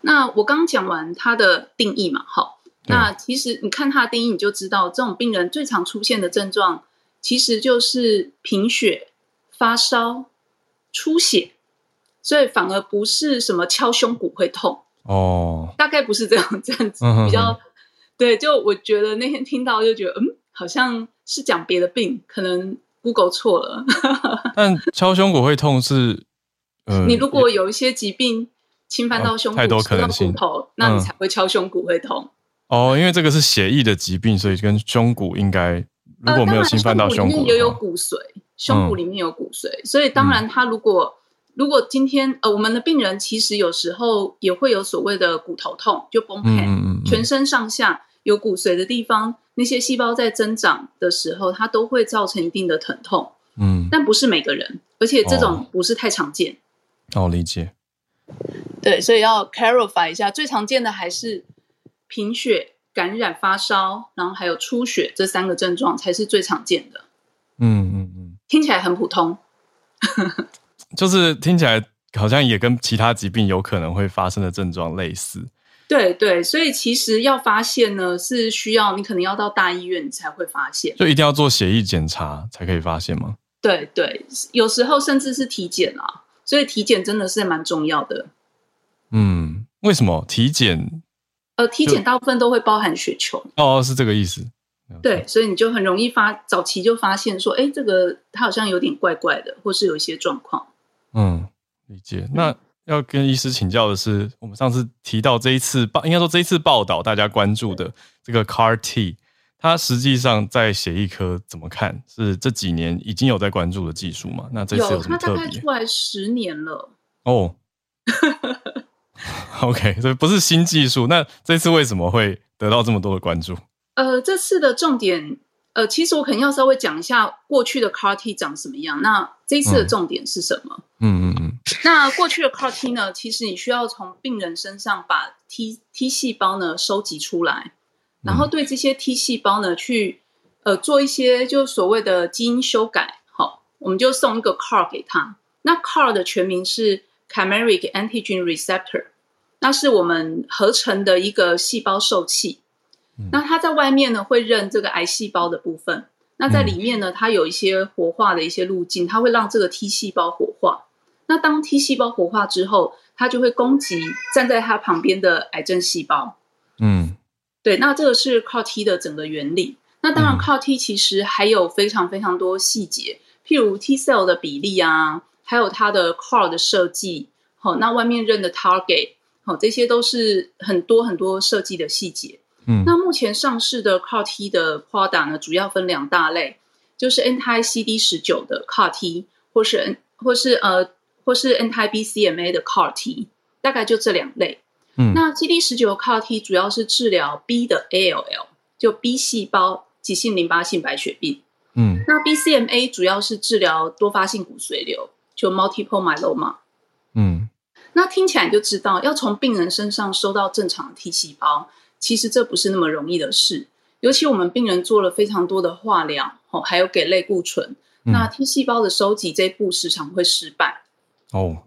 那我刚讲完它的定义嘛，好。那其实你看它的定义，你就知道这种病人最常出现的症状，其实就是贫血、发烧、出血，所以反而不是什么敲胸骨会痛哦，大概不是这样这样子比较对。就我觉得那天听到就觉得，嗯，好像是讲别的病，可能 Google 错了。但敲胸骨会痛是，呃，你如果有一些疾病侵犯到胸骨、太多可能性，骨头，那你才会敲胸骨会痛。哦，因为这个是血液的疾病，所以跟胸骨应该如果没有侵犯到胸骨，也有骨髓，胸骨里面有骨髓，所以当然他如果如果今天呃我们的病人其实有时候也会有所谓的骨头痛，就崩盘，全身上下有骨髓的地方，那些细胞在增长的时候，它都会造成一定的疼痛。嗯，但不是每个人，而且这种不是太常见。哦，理解。对，所以要 clarify 一下，最常见的还是贫血、感染、发烧，然后还有出血这三个症状才是最常见的。嗯嗯嗯，听起来很普通，就是听起来好像也跟其他疾病有可能会发生的症状类似。对对，所以其实要发现呢，是需要你可能要到大医院你才会发现，就一定要做血液检查才可以发现吗？对对，有时候甚至是体检啊，所以体检真的是蛮重要的。嗯，为什么体检？呃，体检大部分都会包含血球。哦，是这个意思。对，所以你就很容易发早期就发现说，哎，这个它好像有点怪怪的，或是有一些状况。嗯，理解。那。要跟医师请教的是，我们上次提到这一次报，应该说这一次报道大家关注的这个 CAR T，它实际上在血液科怎么看？是这几年已经有在关注的技术吗？那这次有什么特别？它大概出来十年了。哦，OK，所以不是新技术。那这次为什么会得到这么多的关注？呃，这次的重点。呃，其实我可能要稍微讲一下过去的 CAR T 长什么样。那这一次的重点是什么？嗯嗯嗯。那过去的 CAR T 呢？其实你需要从病人身上把 T T 细胞呢收集出来，然后对这些 T 细胞呢去呃做一些就所谓的基因修改。好，我们就送一个 CAR 给他。那 CAR 的全名是 Chimeric Antigen Receptor，那是我们合成的一个细胞受器。那它在外面呢，会认这个癌细胞的部分；那在里面呢，它有一些活化的一些路径，它会让这个 T 细胞活化。那当 T 细胞活化之后，它就会攻击站在它旁边的癌症细胞。嗯，对。那这个是靠 T 的整个原理。那当然，靠 T 其实还有非常非常多细节，譬如 T cell 的比例啊，还有它的 core 的设计。好，那外面认的 target，好，这些都是很多很多设计的细节。那目前上市的 CAR T 的 product 呢，主要分两大类，就是 anti CD 十九的 CAR T，或是 N 或是呃或是 anti BCMA 的 CAR T，大概就这两类。嗯，那 CD 十九 CAR T 主要是治疗 B 的 ALL，就 B 细胞急性淋巴性白血病。嗯，那 BCMA 主要是治疗多发性骨髓瘤，就 multiple myeloma。嗯，那听起来就知道，要从病人身上收到正常的 T 细胞。其实这不是那么容易的事，尤其我们病人做了非常多的化疗，哦，还有给类固醇，那 T 细胞的收集这一步时常会失败。哦，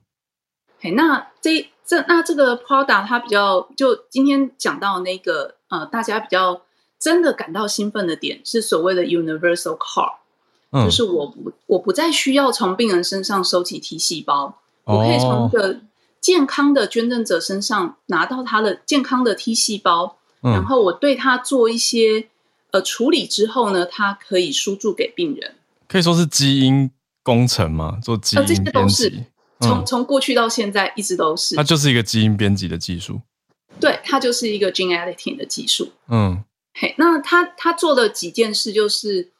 嘿，那这这那这个 product 它比较就今天讲到那个呃，大家比较真的感到兴奋的点是所谓的 universal CAR，就是我不我不再需要从病人身上收集 T 细胞，我可以从一个健康的捐赠者身上拿到他的健康的 T 细胞。然后我对它做一些呃处理之后呢，它可以输注给病人，可以说是基因工程吗？做基因编辑，从从过去到现在一直都是。它就是一个基因编辑的技术，对，它就是一个 gene editing 的技术。嗯，嘿，那他他做的几件事就是，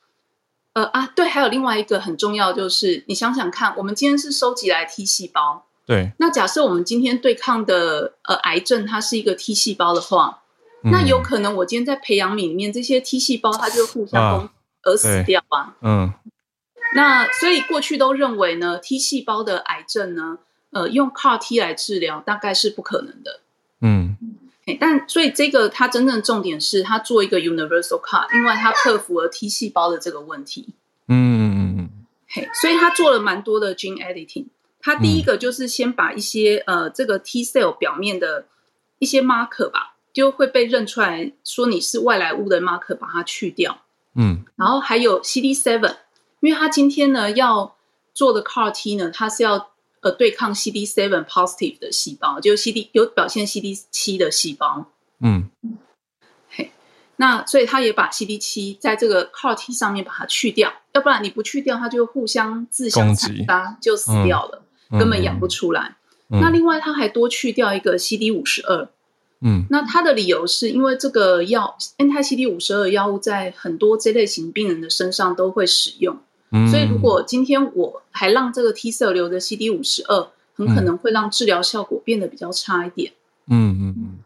呃啊，对，还有另外一个很重要就是，你想想看，我们今天是收集来 T 细胞，对，那假设我们今天对抗的呃癌症它是一个 T 细胞的话。那有可能，我今天在培养皿里面这些 T 细胞，它就互相攻而死掉啊。嗯，那所以过去都认为呢，T 细胞的癌症呢，呃，用 CAR T 来治疗大概是不可能的。嗯，但所以这个它真正重点是它做一个 universal CAR，另外它克服了 T 细胞的这个问题。嗯嗯嗯嗯。嘿，所以它做了蛮多的 gene editing。它第一个就是先把一些呃这个 T cell 表面的一些 marker 吧。就会被认出来说你是外来物的 marker，把它去掉。嗯，然后还有 CD7，因为他今天呢要做的 CAR T 呢，它是要呃对抗 CD7 positive 的细胞，就 CD 有表现 CD7 的细胞。嗯，嘿，那所以他也把 CD7 在这个 CAR T 上面把它去掉，要不然你不去掉，它就互相自相残杀，就死掉了，根本养不出来。那另外他还多去掉一个 CD 五十二。嗯，那他的理由是因为这个药 anti CD 五十二药物在很多这类型病人的身上都会使用，嗯所以如果今天我还让这个 T cell 留着 CD 五十二，很可能会让治疗效果变得比较差一点。嗯嗯嗯，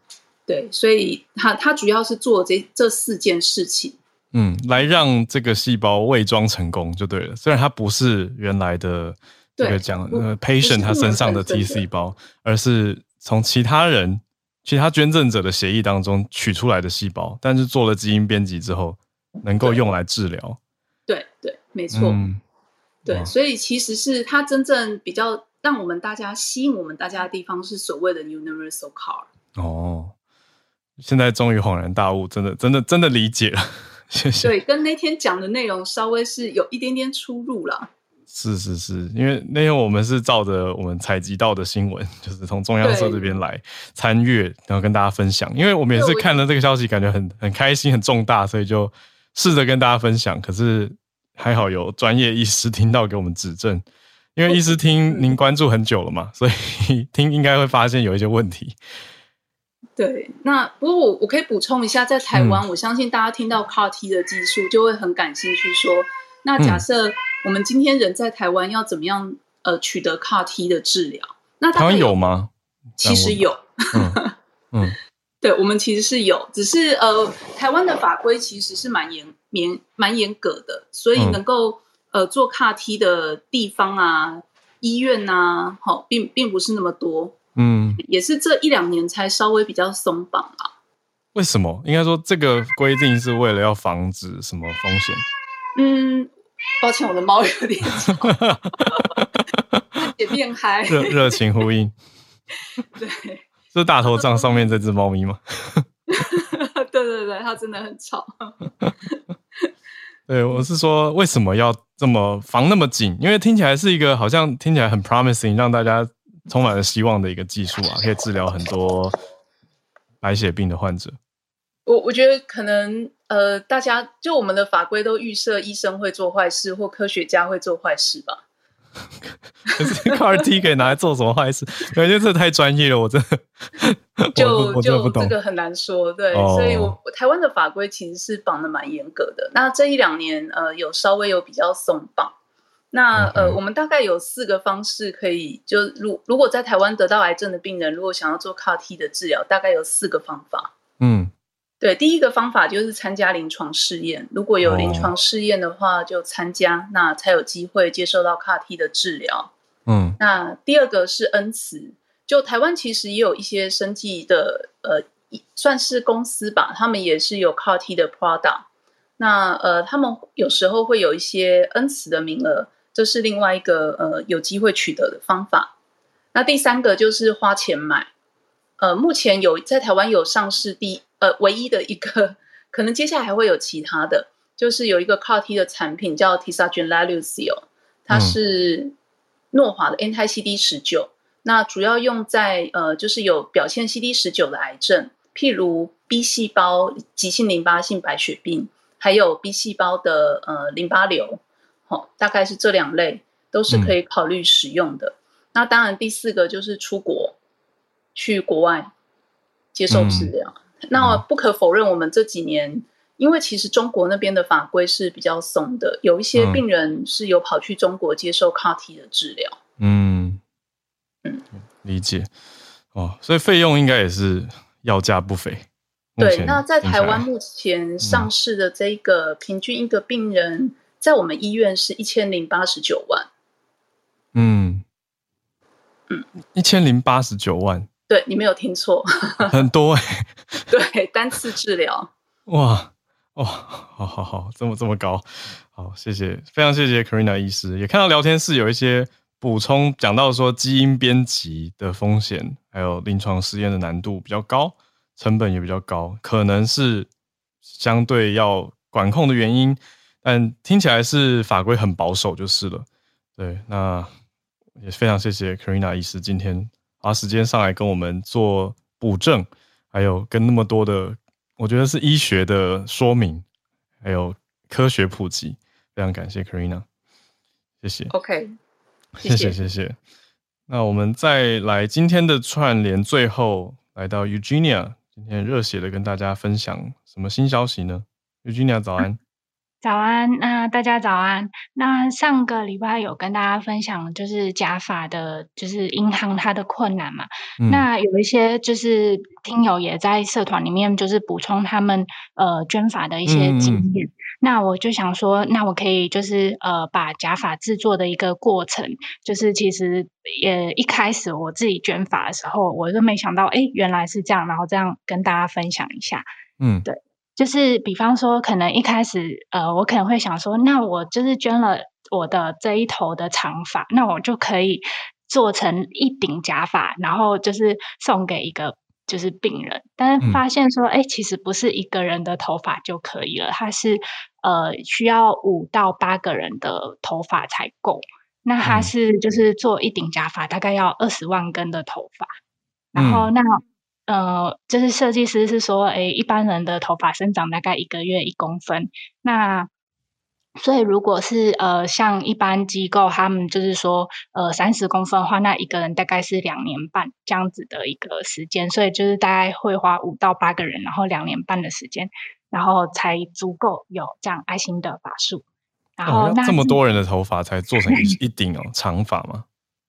对，所以他他主要是做这这四件事情。嗯，来让这个细胞伪装成功就对了。虽然它不是原来的这个讲呃 patient 他身上的 T 细胞，而是从其他人、其他捐赠者的协议当中取出来的细胞，但是做了基因编辑之后，能够用来治疗。对对，没错。对，所以其实是它真正比较让我们大家吸引我们大家的地方，是所谓的 universal car。哦，现在终于恍然大悟，真的，真的，真的理解了。谢谢。对，跟那天讲的内容稍微是有一点点出入了。是是是，因为那天我们是照着我们采集到的新闻，就是从中央社这边来参阅，然后跟大家分享。因为我们也是看了这个消息，感觉很很开心、很重大，所以就试着跟大家分享。可是还好有专业医师 听到给我们指正，因为医师 听您关注很久了嘛，所以 听应该会发现有一些问题。对，那不过我我可以补充一下，在台湾，我相信大家听到 CAR T 的技术就会很感兴趣。说，那假设我们今天人在台湾要怎么样呃取得 CAR T 的治疗？那台湾有吗？其实有，嗯，对，我们其实是有，只是呃，台湾的法规其实是蛮严严蛮严格的，所以能够呃做 CAR T 的地方啊、医院啊，好，并并不是那么多。嗯，也是这一两年才稍微比较松绑啊。为什么？应该说这个规定是为了要防止什么风险？嗯，抱歉，我的猫有点吵，也变嗨，热 热情呼应。对，是大头像上面这只猫咪吗？对对对，它真的很吵。对，我是说，为什么要这么防那么紧？因为听起来是一个好像听起来很 promising，让大家。充满了希望的一个技术啊，可以治疗很多白血病的患者。我我觉得可能呃，大家就我们的法规都预设医生会做坏事，或科学家会做坏事吧。可是 CAR T 可以拿来做什么坏事？感觉这太专业了，我真的 就就这个很难说。对，所以我台湾的法规其实是绑的蛮严格的。那这一两年呃，有稍微有比较松绑。那呃，我们大概有四个方式可以，就如如果在台湾得到癌症的病人，如果想要做 CAR T 的治疗，大概有四个方法。嗯，对，第一个方法就是参加临床试验，如果有临床试验的话，就参加，那才有机会接受到 CAR T 的治疗。嗯，那第二个是恩慈，就台湾其实也有一些生技的呃，算是公司吧，他们也是有 CAR T 的 product。那呃，他们有时候会有一些恩慈的名额。这是另外一个呃有机会取得的方法。那第三个就是花钱买。呃，目前有在台湾有上市第呃唯一的一个，可能接下来还会有其他的，就是有一个 CAR T 的产品叫 t i s a g e n l a l u c i o 它是诺华的 Anti CD 十九。那主要用在呃就是有表现 CD 十九的癌症，譬如 B 细胞急性淋巴性白血病，还有 B 细胞的呃淋巴瘤。好，大概是这两类都是可以考虑使用的。那当然，第四个就是出国去国外接受治疗。那不可否认，我们这几年，因为其实中国那边的法规是比较松的，有一些病人是有跑去中国接受 CAR T 的治疗。嗯嗯，理解。哦，所以费用应该也是要价不菲。对，那在台湾目前上市的这个平均一个病人。在我们医院是一千零八十九万，嗯嗯，一千零八十九万，对你没有听错，很多哎，对，单次治疗，哇 哇，好好好，这么这么高，好，谢谢，非常谢谢 Karina 医师，也看到聊天室有一些补充，讲到说基因编辑的风险，还有临床试验的难度比较高，成本也比较高，可能是相对要管控的原因。但听起来是法规很保守就是了，对，那也非常谢谢 Karina 医师今天花时间上来跟我们做补正，还有跟那么多的，我觉得是医学的说明，还有科学普及，非常感谢 Karina，谢谢。OK，谢谢谢谢。那我们再来今天的串联，最后来到 Eugenia，今天热血的跟大家分享什么新消息呢？Eugenia 早安。早安，那大家早安。那上个礼拜有跟大家分享，就是假发的，就是银行它的困难嘛。那有一些就是听友也在社团里面，就是补充他们呃捐发的一些经验。那我就想说，那我可以就是呃把假发制作的一个过程，就是其实也一开始我自己捐发的时候，我都没想到，哎，原来是这样，然后这样跟大家分享一下。嗯，对。就是比方说，可能一开始，呃，我可能会想说，那我就是捐了我的这一头的长发，那我就可以做成一顶假发，然后就是送给一个就是病人。但是发现说，哎，其实不是一个人的头发就可以了，它是呃需要五到八个人的头发才够。那它是就是做一顶假发，大概要二十万根的头发，然后那。呃，就是设计师是说，诶，一般人的头发生长大概一个月一公分，那所以如果是呃像一般机构，他们就是说，呃三十公分的话，那一个人大概是两年半这样子的一个时间，所以就是大概会花五到八个人，然后两年半的时间，然后才足够有这样爱心的法术。然后这么多人的头发才做成一 顶哦长发吗？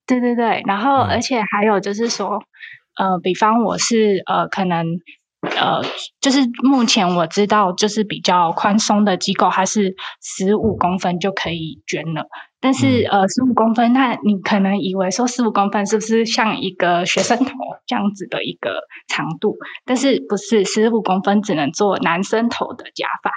对对对，然后而且还有就是说。呃，比方我是呃，可能呃，就是目前我知道就是比较宽松的机构，它是十五公分就可以捐了。但是呃，十五公分，那你可能以为说十五公分是不是像一个学生头这样子的一个长度？但是不是十五公分只能做男生头的假发？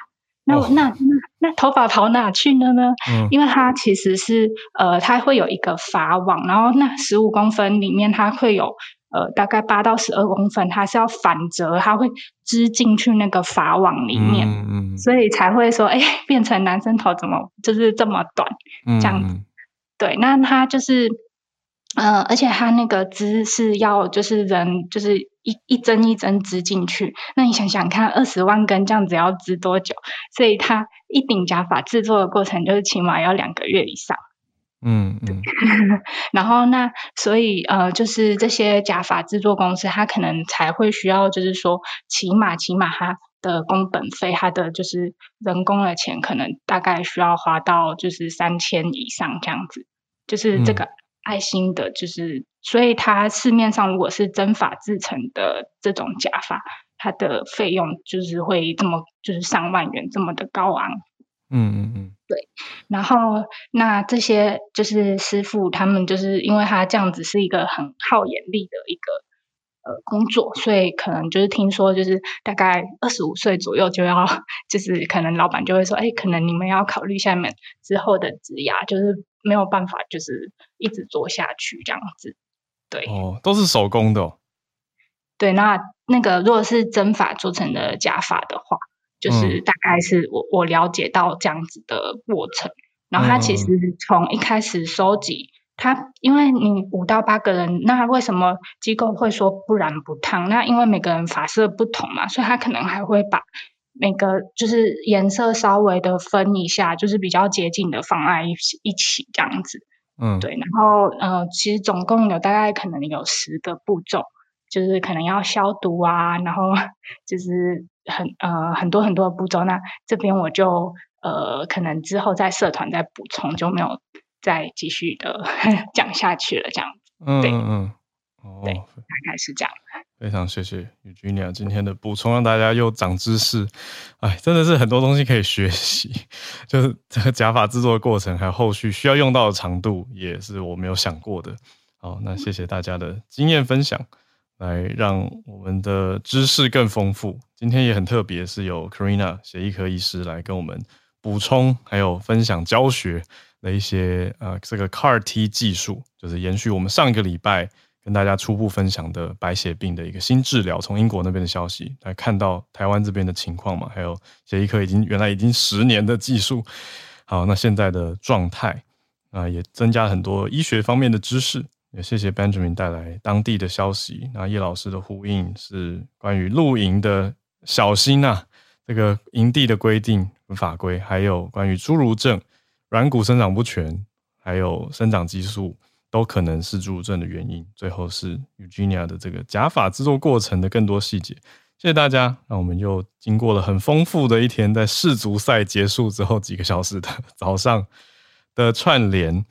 那那那那头发跑哪去了呢？嗯，因为它其实是呃，它会有一个发网，然后那十五公分里面它会有。呃，大概八到十二公分，它是要反折，它会织进去那个法网里面，所以才会说，哎，变成男生头怎么就是这么短这样子？对，那它就是，呃，而且它那个织是要就是人就是一一针一针织进去，那你想想看，二十万根这样子要织多久？所以它一顶假发制作的过程就是起码要两个月以上。嗯嗯，然后那所以呃，就是这些假发制作公司，它可能才会需要，就是说起码起码它的工本费，它的就是人工的钱，可能大概需要花到就是三千以上这样子。就是这个爱心的，就是所以它市面上如果是真发制成的这种假发，它的费用就是会这么就是上万元这么的高昂。嗯嗯嗯。对，然后那这些就是师傅，他们就是因为他这样子是一个很耗眼力的一个呃工作，所以可能就是听说就是大概二十五岁左右就要，就是可能老板就会说，哎，可能你们要考虑下面之后的职涯，就是没有办法就是一直做下去这样子。对，哦，都是手工的。对，那那个如果是针法做成的假发的话。就是大概是我我了解到这样子的过程，然后他其实从一开始收集，他因为你五到八个人，那为什么机构会说不染不烫？那因为每个人发色不同嘛，所以他可能还会把每个就是颜色稍微的分一下，就是比较接近的放在一起一起这样子。嗯，对，然后呃，其实总共有大概可能有十个步骤。就是可能要消毒啊，然后 就是很呃很多很多的步骤。那这边我就呃可能之后在社团再补充，就没有再继续的 讲下去了。这样子，嗯嗯，对，大概是这样。非常谢谢 Eugenia 今天的补充，让大家又长知识。哎，真的是很多东西可以学习。就是这个假发制作的过程，还有后续需要用到的长度，也是我没有想过的。好，那谢谢大家的经验分享。来让我们的知识更丰富。今天也很特别，是有 Karina 血液科医师来跟我们补充，还有分享教学的一些呃这个 CAR T 技术，就是延续我们上一个礼拜跟大家初步分享的白血病的一个新治疗，从英国那边的消息来看到台湾这边的情况嘛，还有血液科已经原来已经十年的技术，好，那现在的状态啊也增加很多医学方面的知识。也谢谢 Benjamin 带来当地的消息。那叶老师的呼应是关于露营的小心呐，这个营地的规定法规，还有关于侏儒症、软骨生长不全，还有生长激素，都可能是侏儒症的原因。最后是 Eugenia 的这个假发制作过程的更多细节。谢谢大家。那我们又经过了很丰富的一天，在世足赛结束之后几个小时的 早上的串联，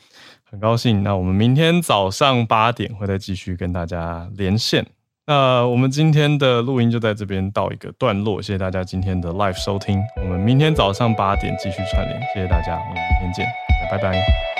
很高兴。那我们明天早上八点会再继续跟大家连线。那我们今天的录音就在这边到一个段落，谢谢大家今天的 live 收听。我们明天早上八点继续串联，谢谢大家，我们明天见，拜拜。